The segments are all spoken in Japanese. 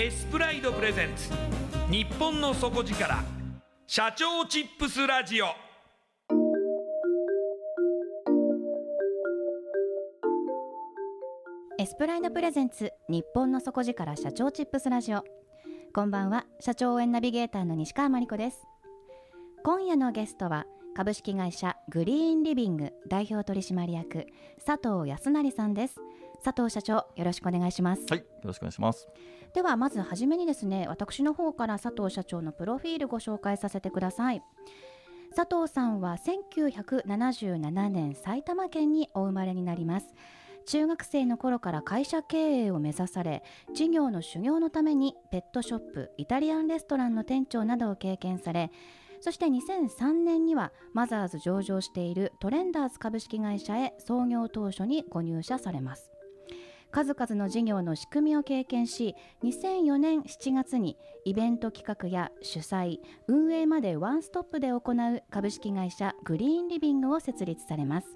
エスプライドプレゼンツ。日本の底力。社長チップスラジオ。エスプライドプレゼンツ。日本の底力。社長チップスラジオ。こんばんは。社長応援ナビゲーターの西川真理子です。今夜のゲストは。株式会社グリーンリビング代表取締役。佐藤康成さんです。佐藤社長よろしくお願いします。はいよろしくお願いします。ではまずはじめにですね私の方から佐藤社長のプロフィールご紹介させてください。佐藤さんは1977年埼玉県にお生まれになります。中学生の頃から会社経営を目指され事業の修行のためにペットショップイタリアンレストランの店長などを経験されそして2003年にはマザーズ上場しているトレンダーズ株式会社へ創業当初にご入社されます数々の事業の仕組みを経験し2004年7月にイベント企画や主催運営までワンストップで行う株式会社グリーンリビングを設立されます。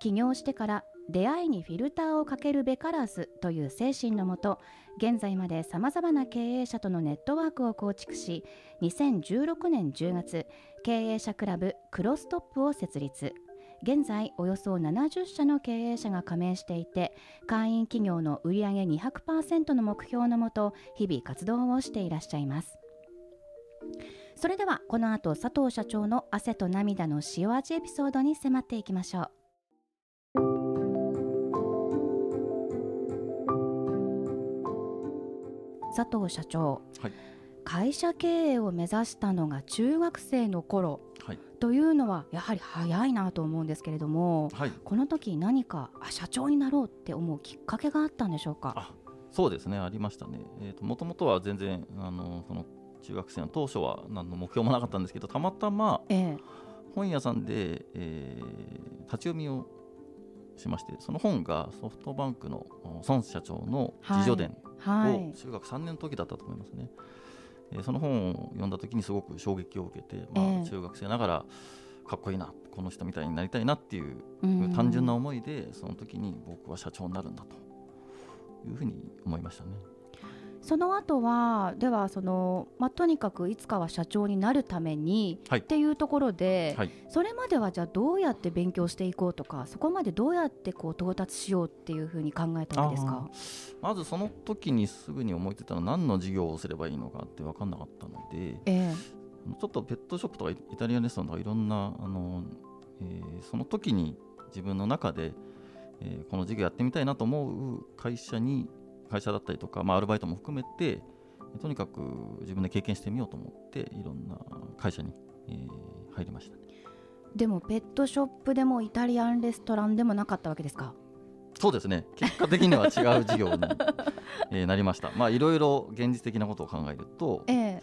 起業してから出会いにフィルターをかけるべからずという精神のもと現在までさまざまな経営者とのネットワークを構築し2016年10月経営者クラブクロストップを設立。現在およそ70社の経営者が加盟していて会員企業の売上200%の目標のもと日々活動をしていらっしゃいます。それではこの後佐藤社長の汗と涙の塩味エピソードに迫っていきましょう。佐藤社長、はい。会社経営を目指したのが中学生の頃。はいというのはやはり早いなと思うんですけれどもはい。この時何かあ社長になろうって思うきっかけがあったんでしょうか？あそうですねありましたね。えっ、ともともとは全然あのその中学生の当初は何の目標もなかったんですけどたまたまええ。本屋さんで、えー立ち読みをしましてその本がソフトバンクの孫社長の自叙伝をはい。中学3年の時だったと思いますね、えーその本を読んだ時にすごく衝撃を受けて、まあええ中学生ながらかっこいいなこの人みたいになりたいなっていううん単純な思いでその時に僕は社長になるんだというふうに思いましたね。その後はではその、まあ、とにかくいつかは社長になるために、はい。っていうところで、はい。それまではじゃあどうやって勉強していこうとかそこまでどうやってこう到達しようっていうふうに考えたわけですか？まずその時にすぐに思いついたのは何の事業をすればいいのかって分かんなかったのでえちょっとペットショップとかイイタリアンレストランとかいろんなあの、えーその時に自分の中で、えーこの事業やってみたいなと思う会社に会社だったりとか、まあ、アルバイトも含めてとにかく自分で経験してみようと思っていろんな会社に、えー入りましたね。でもペットショップでもイタリアンレストランでもなかったわけですか？そうですね。結果的には違う事業に、えーなりました。まあいろいろ現実的なことを考えると、ええ。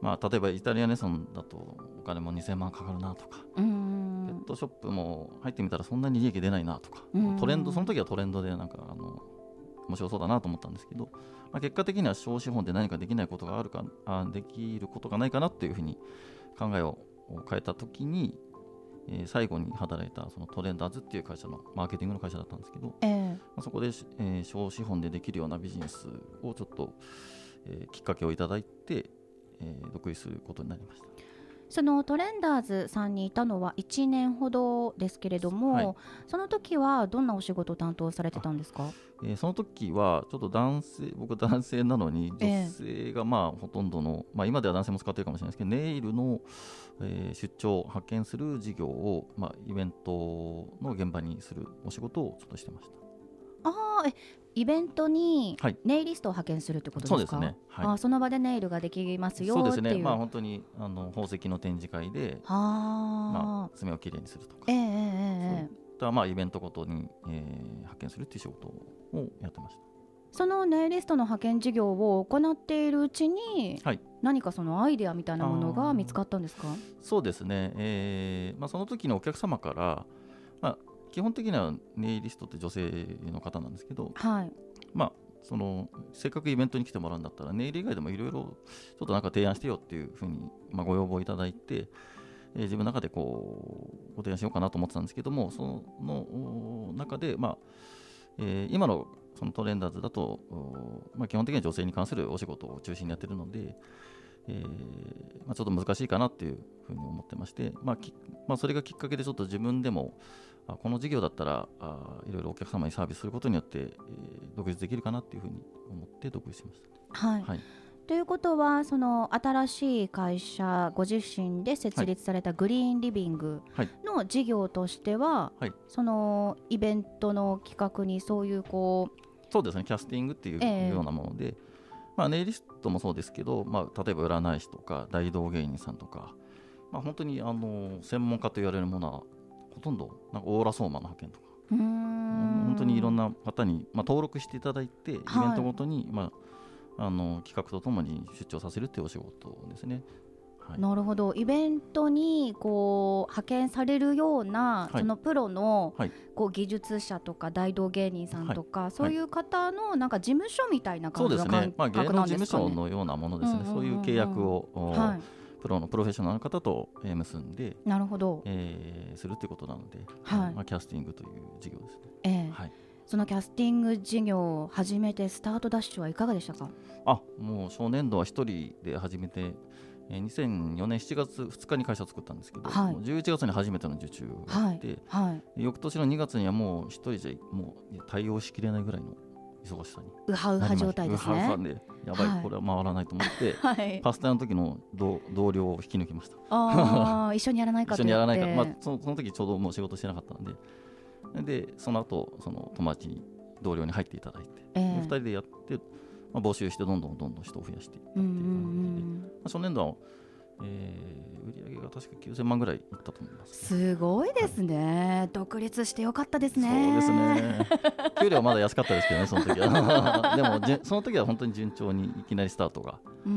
まあ、例えばイタリアンレストランだとお金も2000万かかるなとかペットショップも入ってみたらそんなに利益出ないなとか、うん。トレンドその時はトレンドでなんかあの面白そうだなと思ったんですけど、まあ、結果的には小資本で何かできないことがあるかあできることがないかなっていうふうに考えを変えた時に、えー最後に働いたそのトレンダーズっていう会社のマーケティングの会社だったんですけど、ええまあ、そこで、えー小資本でできるようなビジネスをちょっと、えーきっかけをいただいて、えー独立することになりました。そのトレンダーズさんにいたのは1年ほどですけれども、はい。その時はどんなお仕事を担当されてたんですか？えーその時はちょっと男性僕男性なのにええ。女性がまあほとんどの、まあ、今では男性も使ってるかもしれないですけどネイルの、えー出張派遣する事業を、まあ、イベントの現場にするお仕事をちょっとしてましたああえイベントにはい。ネイリストを派遣するってことですか、そうですね。あはい。その場でネイルができますよそうっていう。ですね。まあ本当にあの宝石の展示会で、はまああ、爪をきれいにするとか。ええええええ。そうまあイベントごとに、えー派遣するっていう仕事をやってました。そのネイリストの派遣事業を行っているうちに、はい。何かそのアイデアみたいなものが見つかったんですか？そうですね、えーまあ、その時のお客様から、まあ、基本的にはネイリストって女性の方なんですけど、はい。まあ、そのせっかくイベントに来てもらうんだったらネイル以外でもいろいろちょっとなんか提案してよっていうふうに、まあ、ご要望いただいて、えー自分の中でこうご提案しようかなと思ってたんですけどもそのお中で、まあえー今のそのトレンダーズだと、おまあ、基本的には女性に関するお仕事を中心にやってるので、えーまあ、ちょっと難しいかなっていうふうに思ってまして、まあきまあ、それがきっかけでちょっと自分でもあこの事業だったらあいろいろお客様にサービスすることによって、えー独立できるかなっていうふうに思って独立しましはい。た。はい、ということはその新しい会社ご自身で設立されたグリーンリビングはい。の事業としては、はい。そのイベントの企画にそういうこそうですね、キャスティングっていうええ。ようなもので、まあ、ネイリストもそうですけど、まあ、例えば占い師とか大道芸人さんとか、まあ、本当にあの専門家と言われるものはほとんどなんかオーラソーマの派遣とか。本当にいろんな方に、まあ、登録していただいて、イベンはいトごとに、まあ、あの企画とともに出張させるっていうお仕事ですね。はい。なるほど。イベントにこう派遣されるような、はい。そのプロの、はい。こう技術者とか大道芸人さんとか、そういう方のなんか事務所みたいなそう感じの感ですね、まあ、芸覚能事務なんですかね。所のようなものですね、うんうんうんうんそういう契約を、おはい、プロのプロフェッショナルの方と、えー結んで、なるほど、えーするということなので、はい。まあ、キャスティングという事業ですね。ええ。はい、そのキャスティング事業を始めてスタートダッシュはいかがでしたか？あもう初年度は一人で始めて、えー2004年7月2日に会社を作ったんですけど、はい。もう11月に初めての受注があって、はい。翌年の2月にはもう一人じゃもう対応しきれないぐらいの忙しさに。ウハウハ状態ですね。ウハウハでやばい、はい。これは回らないと思って はい。パスタの時の同同僚を引き抜きました。ああ 一緒にやらないかと一緒にやらないか、まあそのその時ちょうどもう仕事してなかったので。でその後その友達に同僚に入っていただいて、ええ。で2人でやって、まあ、募集してどんどんどんどん人を増やしていったってうんういう感じで、ん。まあ、初年度は、えー売上が確か9000万ぐらいいったと思います、すごいですね、独立してよかったですね。そうですね。給料はまだ安かったですけどねその時は。でもその時は本当に順調にいきなりスタートが。あ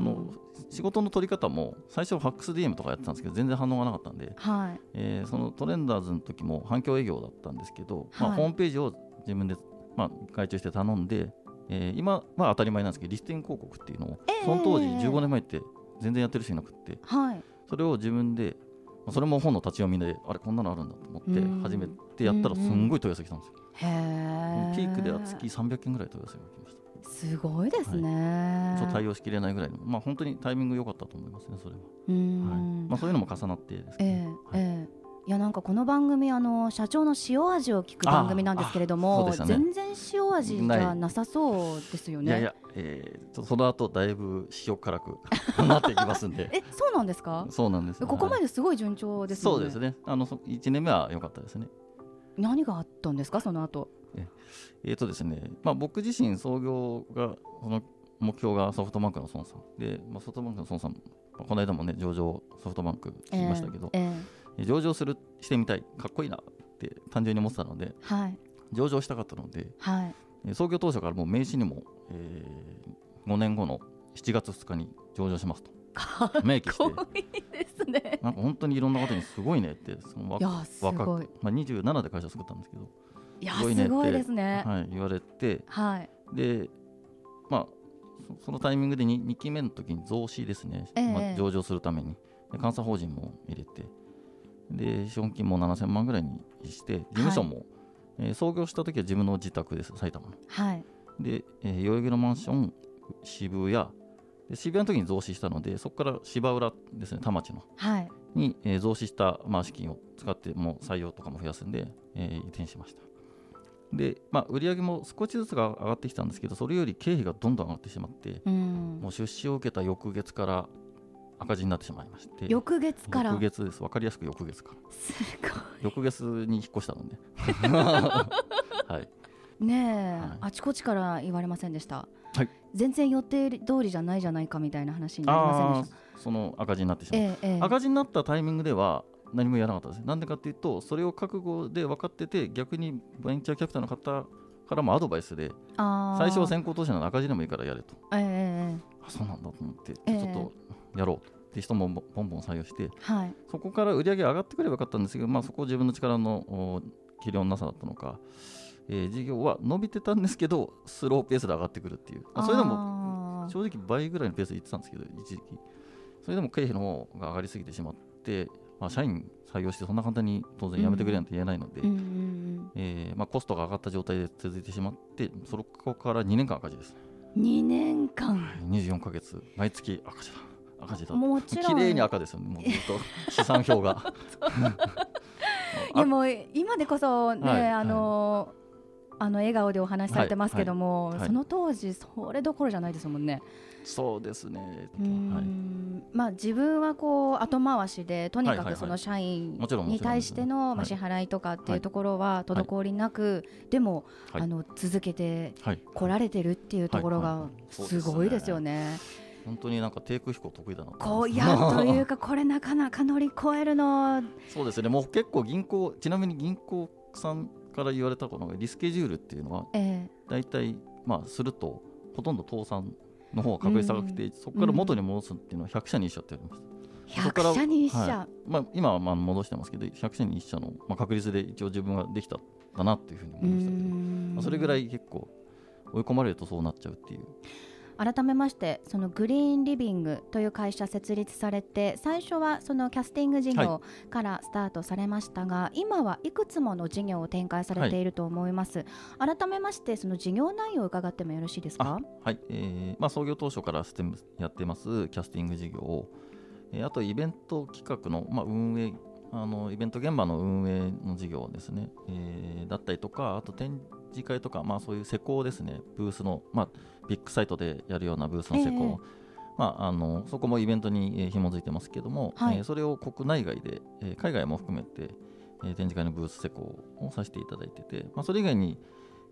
の仕事の取り方も最初ファックス DM とかやってたんですけど全然反応がなかったんで、はい。えーそのトレンダーズの時も反響営業だったんですけど、まあ、はいホームページを自分で、まあ、外注して頼んで、えー今は当たり前なんですけどリスティング広告っていうのを、ええその当時15年前って全然やってる人いなくって。はい。それを自分でまあそれも本の立ち読みであれこんなのあるんだと思ってうん。初めてやったらすんごい問い合わせ来たんですよ、へえピークでは月300件ぐらい問い合わせが来ました。すごいですね、ちょっと対応しきれないぐらいの、まあ、本当にタイミング良かったと思いますねそれは、うーはい。んまあ、そういうのも重なってですえね、えええいやなんかこの番組あの社長の塩味を聞く番組なんですけれども、ね。全然塩味じゃなさそうですよね。いやいや、えー、その後だいぶ塩辛く なっていきますんで。えそうなんですか？そうなんですよ。ここまはいですごい順調ですよね。そうですね。あのそ1年目は良かったですね。何があったんですか？その後。えーとですね。まあ、僕自身創業がその目標がソフトバンクの孫さんで、まあ、ソフトバンクの孫さんこの間もね上場ソフトバンクしましたけど、えーえ上場するしてみたいかっこいいなって単純に思ってたのでーはい。上場したかったのではい。えー創業当初からもう名刺にも、え5年後の7月2日に上場しますと。かっ明記してこいいですね。なんか本当にいろんな方にすごいねってその若ごい。く、まあ、27で会社作ったんですけど、いやすごいねってね。はい、言われてはい。でまあそそのタイミングで 2, 2期目の時に増資ですね、ええ。まあ、上場するために。で監査法人も入れてで資本金も7000万ぐらいにして事務所も、えー創業した時は自分の自宅です埼玉の。はい。で、えー代々木のマンション渋谷。で渋谷の時に増資したのでそこから芝浦ですね田町の。はい。に、えー増資した、まあ、資金を使ってもう採用とかも増やすんで、えー移転しました。で、まあ、売上も少しずつが上がってきたんですけどそれより経費がどんどん上がってしまってうん。もう出資を受けた翌月から赤字になってしまいまして。翌月から。翌月です。分かりやすく翌月か。らすご翌月に引っ越したので。はい。いねえ、はい。あちこちから言われませんでした、はい。全然予定通りじゃないじゃないかみたいな話になりませんあでした。ーその赤字になってしまう。ええええ。赤字になったタイミングでは何もやらなかったです。なんでかっていうと、それを覚悟で分かってて、逆にベンチャーキャピタルの方からもアドバイスで、最初は先行投資なの赤字でもいいからやれと。ええええ。あそうなんだと思って、ええ。ちょっとやろうと。で人もボンボン採用して、はいそこから売り上げ上がってくればよかったんですけど、まあ、そこを自分の力のお器量のなさだったのか、えー事業は伸びてたんですけど、スローペースで上がってくるっていう。まあそれでもも正直倍ぐらいのペースで言ってたんですけど、一時期。それでも経費の方が上がりすぎてしまって、まあ、社員採用してそんな簡単に当然辞めてくれなんて言えないので、うんえーまあ、コストが上がった状態で続いてしまって、そこから2年間赤字です。2年間24ヶ月、毎月赤字だ。赤字だ。もちろん。綺麗に赤ですよね、もうずっと。資産表が。いやもう今でこそね、はいあのあの笑顔でお話しされてますけども、はいはいその当時それどころじゃないですもんね。そうですね。うーんまあ自分はこう後回しでとにかはいはいはい。くその社員もちろんもに対しての支払いとかっていうはい。ところは滞りなく、でも、はい。あの続けてはい。来られてるっていうところがすごいですよね。本当になんか低空飛行得意だなとこう いやというかこれなかなか乗り越えるのそうですね、もう結構銀行、ちなみに銀行さんから言われたこのリスケジュールっていうのは、え大体、まあ、すると、ほとんど倒産の方が確率高くて、そこから元に戻すっていうのは100社に1社って言われます。えそこから100社に1社、はまあ、今はまあ戻してますけど、100社に1社の、まあ、確率で一応自分ができたんだなっていうふうに思いましたけど、まあそれぐらい結構、追い込まれるとそうなっちゃうっていう。改めましてそのグリーンリビングという会社設立されて最初はそのキャスティング事業からスタートされましたが、今はいくつもの事業を展開されていると思います、改めましてその事業内容を伺ってもよろしいですか？はい、えーまあ、創業当初からステムやってますキャスティング事業を、えーあとイベント企画の、まあ、運営あのイベント現場の運営の事業ですね、えーだったりとかあと展示会とか、まあ、そういう施工ですね。ブースの、まあ、ビッグサイトでやるようなブースの施工、えまあ、あのそこもイベントにえー紐づいてますけども、はい。えーそれを国内外で、えー海外も含めて、えー展示会のブース施工をさせていただいてて、まあ、それ以外に、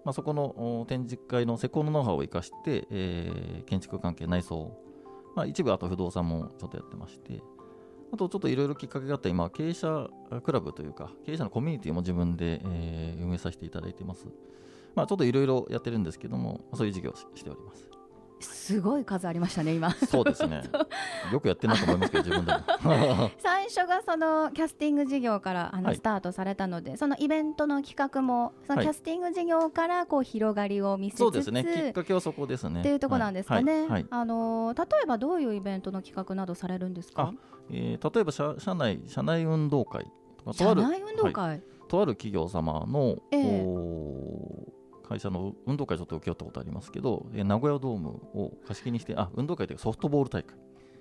まあ、そこのお展示会の施工のノウハウを生かして、えー建築関係内装、まあ、一部あと不動産もちょっとやってましてあとちょっといろいろきっかけがあって今経営者クラブというか経営者のコミュニティも自分で、えー運営させていただいてますまあちょっといろいろやってるんですけどもそういう事業をししております。すごい数ありましたね今。そうですね。よくやってるなと思いますけど自分でも。最初がそのキャスティング事業からあのはい。スタートされたので、そのイベントの企画もそのはい。キャスティング事業からこう広がりを見せつつ、そうですね。きっかけはそこですね。っていうところなんですかね、はい。はい。はいあの例えばどういうイベントの企画などされるんですか？えー例えば社社内社内運動会とかとある社内運動はい。会、とある企業様の、ええ。お会社の運動会ちょっと請け負ったことありますけど、えー名古屋ドームを貸し切りにしてあ運動会というかソフトボール大会。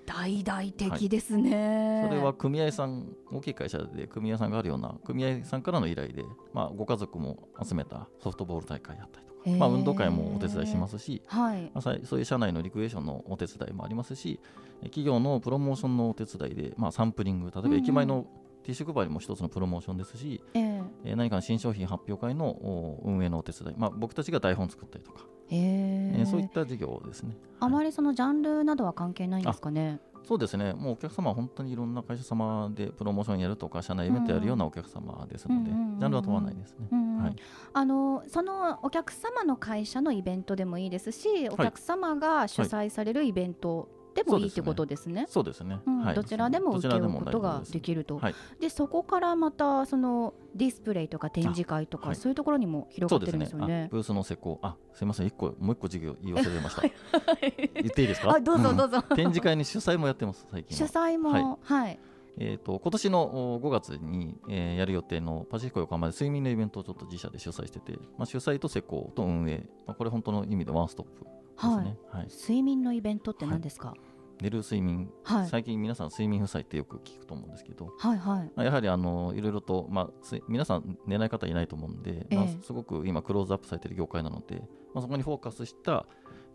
大々的ですね、それは組合さん大きい会社で組合さんがあるような組合さんからの依頼で、まあ、ご家族も集めたソフトボール大会やったりとか、まあ、運動会もお手伝いしますし、はい。まあそういう社内のリクエーションのお手伝いもありますし、え企業のプロモーションのお手伝いで、まあ、サンプリング、例えば駅前のティッシュ配りも一つのプロモーションですし、ええ。えー何かの新商品発表会のお運営のお手伝い、まあ、僕たちが台本作ったりとか、へええーそういった事業ですね。あまりそのジャンルなどは関係ないんですかね？そうですね、もうお客様は本当にいろんな会社様でプロモーションやるとか、社内イベントやるようなお客様ですので、ジャンルは問わないですね。うんうん。はい、あのそのお客様の会社のイベントでもいいですし、お客様が主催されるイベントでもいいってことですね。そうですね、うん。はい。どちらでも受け負うことができると、はい。でそこからまたそのディスプレイとか展示会とか、はい。そういうところにも広がってるんですよあね。ブースの施工、あすみません、一個もう一個授業言い忘れました。言っていいですか？あどうぞどうぞ。展示会に主催もやってます、最近主は。催もははい。い、えー、と今年のお5月に、えーやる予定のパシフィコ横浜で睡眠のイベントをちょっと自社で主催してて、まあ、主催と施工と運営、まあ、これ本当の意味でワンストップですね。はい。睡眠のイベントって何ですか？寝る睡眠、はい。最近皆さん睡眠負債ってよく聞くと思うんですけど、はいはい。まあやはりあのいろいろと、まあ、す皆さん寝ない方いないと思うんで、まあええすごく今クローズアップされている業界なので、まあ、そこにフォーカスした、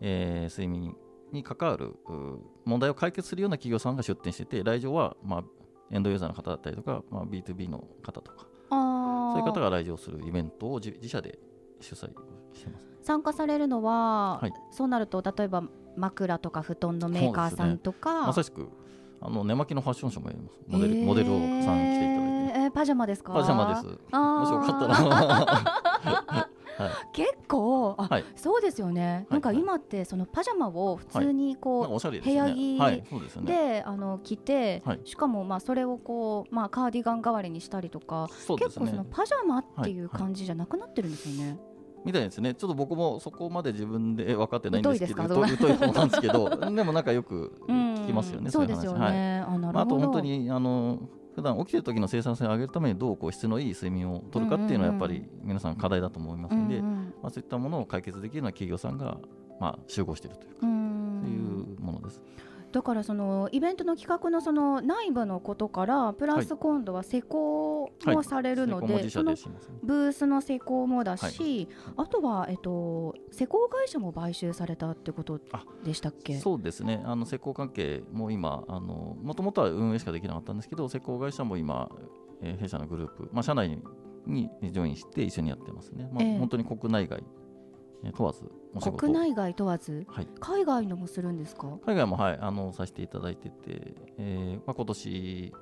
えー睡眠に関わるう問題を解決するような企業さんが出展してて来場は、まあ、エンドユーザーの方だったりとか、まあ、B2B の方とか。あそういう方がが来場するイベントを自自社で主催してます。参加されるのは、はいそうなると例えば枕とか布団のメーカーさんとか、まさしくあの寝巻きのファッションショーもやります。モデル,、モデルをさん来ていただいて。えーえーパジャマですか？パジャマです。もしよかったら。結構あ、はいそうですよね、なんかはい今ってそのパジャマを普通にこう、なんかおしゃれですね。部屋着ですよね。であの着て、はいしかもまあそれをこう、まあ、カーディガン代わりにしたりとか、ね結構その。パジャマっていうはい感じじゃなくなってるんですよね。みたいですね。ちょっと僕もそこまで自分で分かってないんですけど、疎い疎い方なんですけど、でもなんかよく聞きますよね。そうい話ですよね。はいあなるほど。まあ、あと本当にあの普段起きてる時の生産性を上げるためにどうこう質のいい睡眠をとるかっていうのはやっぱり皆さん課題だと思いますので、うんうんまあ、そういったものを解決できるような企業さんがまあ集合しているというか、うんそういうものです。だからそのイベントの企画のその内部のことからプラス今度は施工もされるので、施工も自社その。ブースの施工もだし、あとは、えっと、施工会社も買収されたってことでしたっけ？そうですね、あの施工関係も今、もともとは運営しかできなかったんですけど、施工会社も今、えー弊社のグループ、まあ、社内にジョインして一緒にやってますね。まあええ。本当に国内外、えー問わず国内外問わず、はい。海外のもするんですか？海外も、はい、あのさせていただいてて、えーまあ、今年、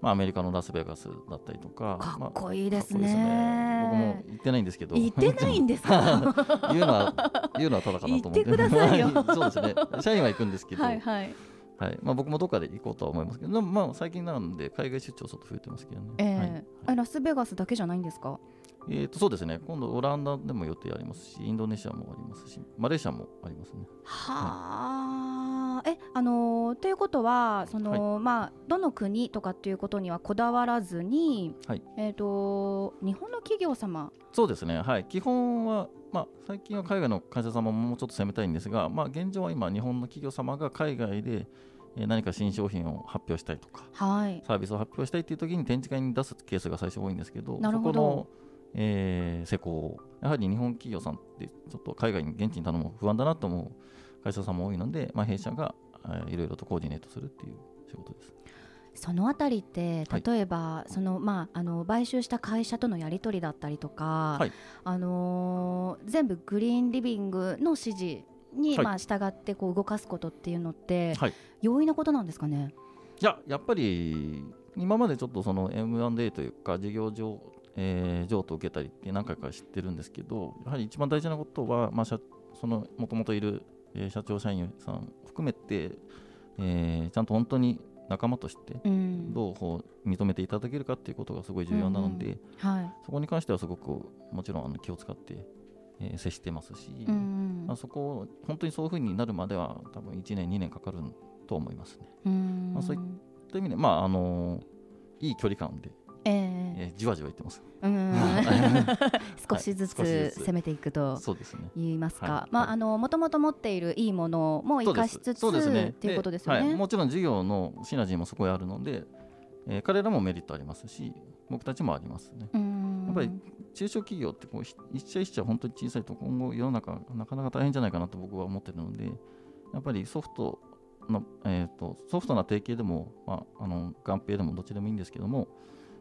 まあ、アメリカのラスベガスだったりとか、かまあっこいいですかっこいいね。僕も行ってないんですけど、行ってないんですか？言うのは、言うのはただかなと思って。行ってくださいよ。そうですね。社員は行くんですけど、はいはい。はい。まあ、僕もどっかで行こうとは思いますけど、まあ、最近なんで海外出張ちょっと増えてますけどね。ええはい。あラスベガスだけじゃないんですか？えーとそうですね、今度オランダでも予定ありますし、インドネシアもありますし、マレーシアもありますね。はあ、えあのーということはその、まあどの国とかっていうことにはこだわらずに、はい。えっ、と日本の企業様。そうですね、はい、基本は、まあ、最近は海外の会社様ももうちょっと攻めたいんですが、まあ、現状は今、日本の企業様が海外でえー何か新商品を発表したいとか、はい。サービスを発表したいという時に展示会に出すケースが最初多いんですけど、なるほど。そこの、えー施工。を、やはり日本企業さんって、ちょっと海外に現地に頼むの不安だなと思う会社さんも多いので、まあ、弊社が、えーいろいろとコーディネートするっていう仕事です。そのあたりってはい。例えば、そのまああの買収した会社とのやり取りだったりとか、はい。あのー全部グリーンリビングの指示に、はい。まあ従ってこう動かすことっていうのって、はい。容易なことなんですかね？いや、やっぱり今までちょっとその M&A というか事業上、えー譲渡を受けたりって何回か知ってるんですけど、やはり一番大事なことは、まあ、社そのもともといる、えー社長社員さん含めて、えーちゃんと本当に仲間としてうん。どうこう認めていただけるかっていうことがすごい重要なので、はい。そこに関してはすごくもちろんあの気を使って、えー接してますし、うんまあ、そこ本当にそういうふうになるまでは多分1年2年かかると思いますね。うん。まあそういという意味で、まああのいい距離感で、ええ。えーじわじわいってます。うん。少しずつ攻めていくとそうですね。言いますか、はい。はい。まああのもともと持っているいいものも生かしつつっていうことですよね。はい、もちろん事業のシナジーもそこにあるので、えー彼らもメリットありますし、僕たちもありますね。うん。やっぱり中小企業ってこうひ一社一社本当に小さいと今後世の中なかなか大変じゃないかなと僕は思ってるので、やっぱりソフトのえー、とソフトな提携でも、まあ、あの合併でもどっちでもいいんですけども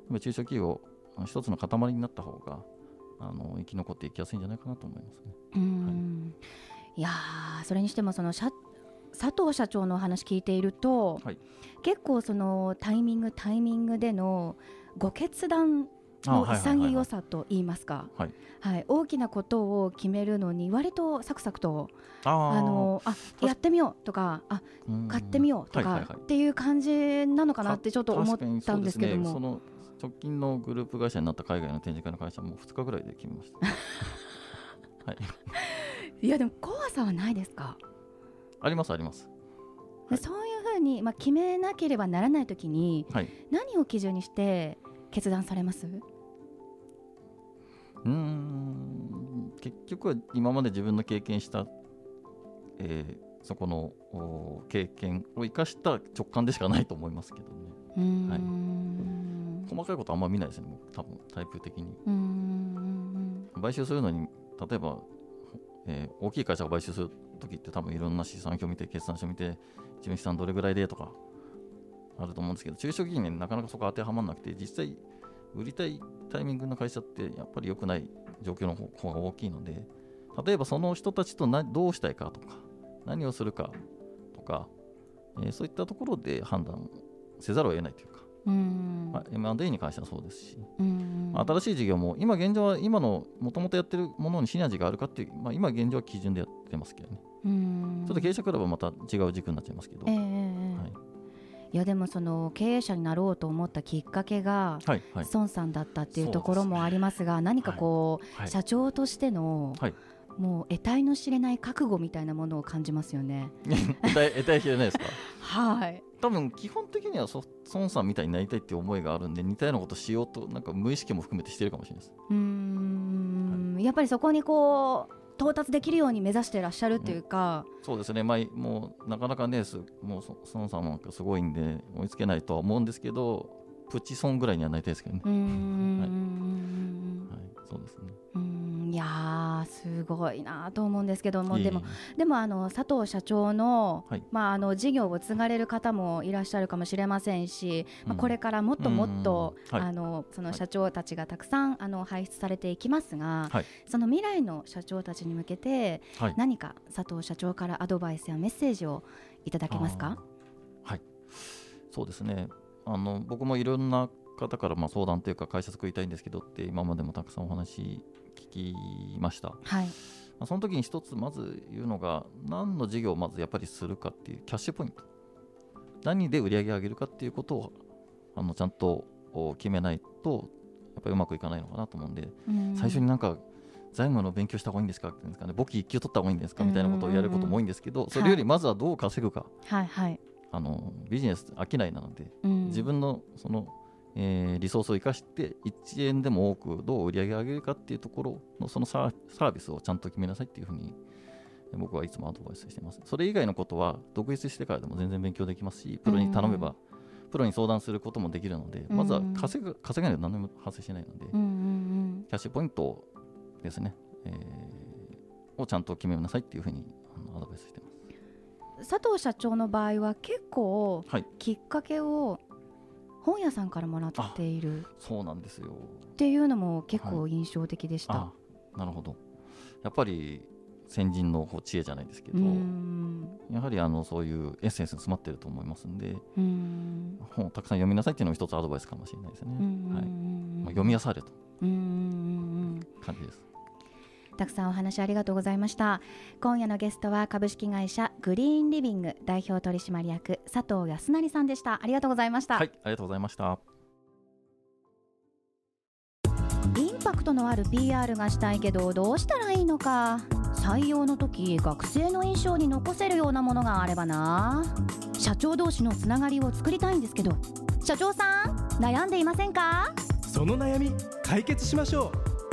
中小企業一つの塊になった方があの生き残っていきやすいんじゃないかなと思いますね。うん。い。やーそれにしてもその社佐藤社長のお話聞いていると、はい。結構そのタイミングタイミングでのご決断の潔さと言いますか、はい。はい、大きなことを決めるのに割とサクサクとああのあやってみようとかあ買ってみようとかっていう感じなのかなってちょっと思ったんですけども、直近のグループ会社になった海外の展示会の会社も2日ぐらいで決めました。はい、いやでも怖さはないですか、ありますあります。はいそういうふうに、まあ、決めなければならないときにはい。何を基準にして決断されます？うーん結局は今まで自分の経験した、えーそこのお経験を生かした直感でしかないと思いますけどね。うーん細かいことあんま見ないですね、僕多分タイプ的に。買収するのに、例えば、えー大きい会社が買収するときって多分いろんな資産表見て、決算書見て、自分資産どれぐらいでとかあると思うんですけど、中小企業になかなかそこ当てはまらなくて、実際、売りたいタイミングの会社ってやっぱり良くない状況の方方が大きいので、例えばその人たちとなどうしたいかとか、何をするかとか、えーそういったところで判断せざるを得ないというか、まあ、M&A に関してはそうですし、うーん。新しい事業も今現状は今のもともとやってるものにシナジーがあるかっていう、まあ、今現状は基準でやってますけどね、うーん。ちょっと経営者クラブはまた違う軸になっちゃいますけど、ええええはい。いやでもその経営者になろうと思ったきっかけがはいはい。孫さんだったっていうところもありますが何かこう、はい社長としての、はい。もう得体の知れない覚悟みたいなものを感じますよね。得体知れないですか？はい。多分基本的にはそ孫さんみたいになりたいっていう思いがあるんで似たようなことしようとなんか無意識も含めてしてるかもしれないです。うーん、やっぱりそこにこう到達できるように目指してらっしゃるっていうか、そうですね、まあ、もうなかなかねすもうそ孫さんなんかすごいんで追いつけないとは思うんですけどプチソンぐらいにはなりたいですけどね、うーん、はい、そうですね。うーん。いやーすごいなと思うんですけどもでもでもあの佐藤社長の,、はい。まあ、あの事業を継がれる方もいらっしゃるかもしれませんし、まあ、うん。これからもっともっと、あのその社長たちがたくさんあの輩出されていきますが、はい。その未来の社長たちに向けてはい。何か佐藤社長からアドバイスやメッセージをいただけますか？はい、そうですねあの僕もいろんな方からまあ相談というか会社作りたいんですけどって今までもたくさんお話聞きました、まはい。あ、その時に一つまず言うのが何の事業をまずやっぱりするかっていうキャッシュポイント。何で売り上げ上げるかっていうことをあのちゃんとお決めないとやっぱりうまくいかないのかなと思うんで、うん。最初になんか財務の勉強した方がいいんですかって言うんですかね。簿記一級取った方がいいんですかみたいなことをやることも多いんですけど、それよりまずはどう稼ぐか、はいはい、あのビジネス商いなのでうん。自分のその、えーリソースを生かして1円でも多くどう売り上げ上げるかっていうところのそのサーサービスをちゃんと決めなさいっていうふうにえー僕はいつもアドバイスしてます。それ以外のことは独立してからでも全然勉強できますしプロに頼めばプロに相談することもできるのでまずは稼ぐ稼がないと何も発生しないのでうんうんキャッシュポイントですね、えーをちゃんと決めなさいっていうふうにアドバイスして佐藤社長の場合は結構はい。きっかけを本屋さんからもらっているそうなんですよ。っていうのも結構印象的でした。あなるほど。やっぱり先人のこう知恵じゃないですけど、うん。やはりあのそういうエッセンスに詰まってると思いますんでうん。本をたくさん読みなさいっていうのも一つアドバイスかもしれないですね、うんはい。まあ、読みやされと感じですたくさんお話ありがとうございました。今夜のゲストは株式会社グリーンリビング代表取締役佐藤康成さんでした。ありがとうございました、はいありがとうございました。インパクトのある PR がしたいけどどうしたらいいのか。採用の時学生の印象に残せるようなものがあればな。社長同士のつながりを作りたいんですけど。社長さん悩んでいませんか？その悩み解決しましょう